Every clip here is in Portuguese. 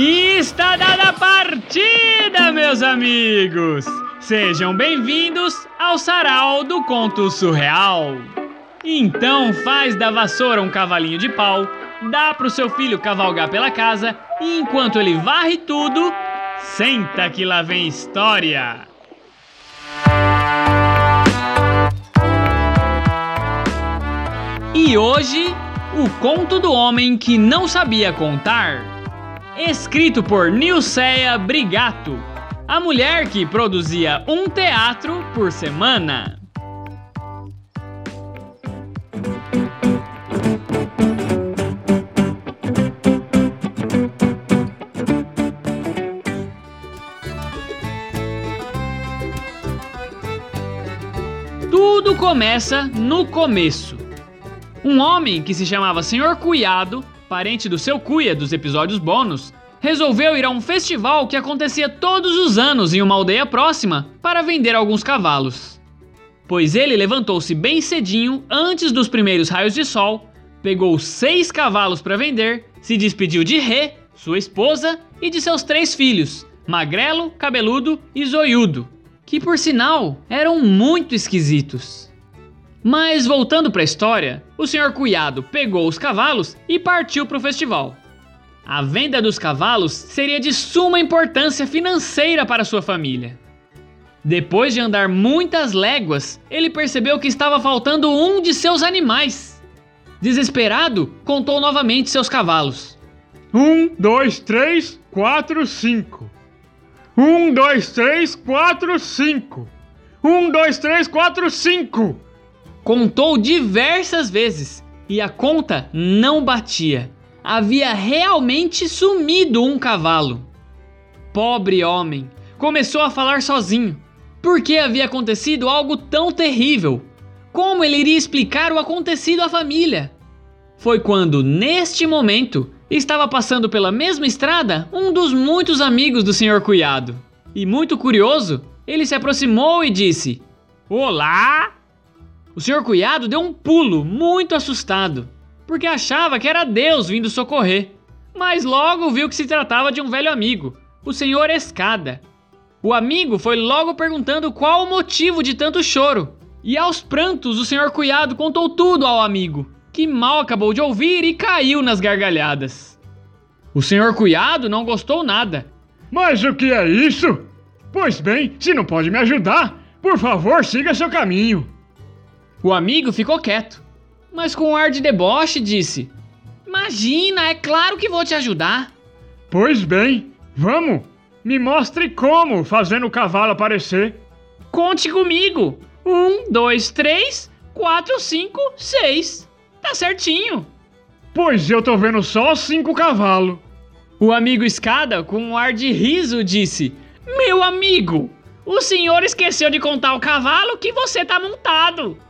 E está dada a partida, meus amigos! Sejam bem-vindos ao Sarau do Conto Surreal. Então faz da vassoura um cavalinho de pau, dá pro seu filho cavalgar pela casa e enquanto ele varre tudo, senta que lá vem história. E hoje, o conto do homem que não sabia contar. Escrito por Nilceia Brigato, a mulher que produzia um teatro por semana. Tudo começa no começo. Um homem que se chamava Senhor Cuiado, parente do seu Cuia dos episódios bônus, resolveu ir a um festival que acontecia todos os anos em uma aldeia próxima para vender alguns cavalos. Pois ele levantou-se bem cedinho, antes dos primeiros raios de sol, pegou seis cavalos para vender, se despediu de Rê, sua esposa, e de seus três filhos, Magrelo, Cabeludo e Zoiudo, que por sinal eram muito esquisitos. Mas voltando para a história, o senhor Cuiado pegou os cavalos e partiu para o festival. A venda dos cavalos seria de suma importância financeira para sua família. Depois de andar muitas léguas, ele percebeu que estava faltando um de seus animais. Desesperado, contou novamente seus cavalos. Um, dois, três, quatro, cinco. Um, dois, três, quatro, cinco. Um, dois, três, quatro, cinco. Contou diversas vezes e a conta não batia. Havia realmente sumido um cavalo. Pobre homem, começou a falar sozinho. Por que havia acontecido algo tão terrível? Como ele iria explicar o acontecido à família? Foi quando, neste momento, estava passando pela mesma estrada um dos muitos amigos do Sr. Cuiado. E muito curioso, ele se aproximou e disse: Olá! O Sr. Cuiado deu um pulo, muito assustado, porque achava que era Deus vindo socorrer. Mas logo viu que se tratava de um velho amigo, o Sr. Escada. O amigo foi logo perguntando qual o motivo de tanto choro. E aos prantos, o Sr. Cuiado contou tudo ao amigo, que mal acabou de ouvir e caiu nas gargalhadas. O Sr. Cuiado não gostou nada. Mas o que é isso? Pois bem, se não pode me ajudar, por favor, siga seu caminho. O amigo ficou quieto, mas com um ar de deboche disse: Imagina, é claro que vou te ajudar. Pois bem, vamos. Me mostre como fazendo o cavalo aparecer. Conte comigo. Um, dois, três, quatro, cinco, seis. Tá certinho. Pois eu tô vendo só cinco cavalos. O amigo Escada, com um ar de riso, disse: Meu amigo, o senhor esqueceu de contar o cavalo que você tá montado.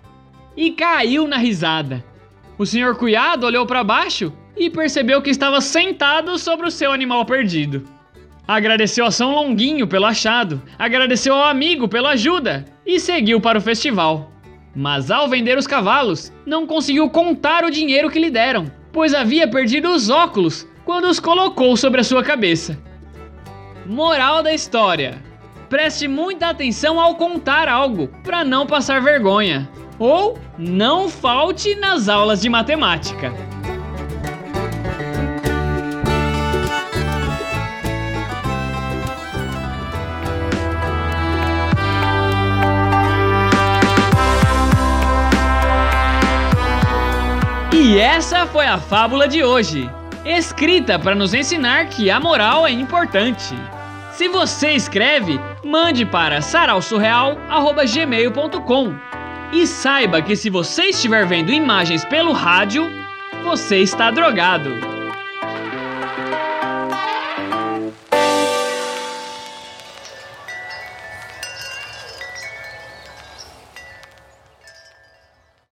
E caiu na risada. O senhor Cuiado olhou para baixo e percebeu que estava sentado sobre o seu animal perdido. Agradeceu a São Longuinho pelo achado, agradeceu ao amigo pela ajuda e seguiu para o festival. Mas ao vender os cavalos, não conseguiu contar o dinheiro que lhe deram, pois havia perdido os óculos quando os colocou sobre a sua cabeça. Moral da história: preste muita atenção ao contar algo para não passar vergonha. Ou não falte nas aulas de matemática. E essa foi a fábula de hoje, escrita para nos ensinar que a moral é importante. Se você escreve, mande para sarausurreal@gmail.com. E saiba que se você estiver vendo imagens pelo rádio, você está drogado.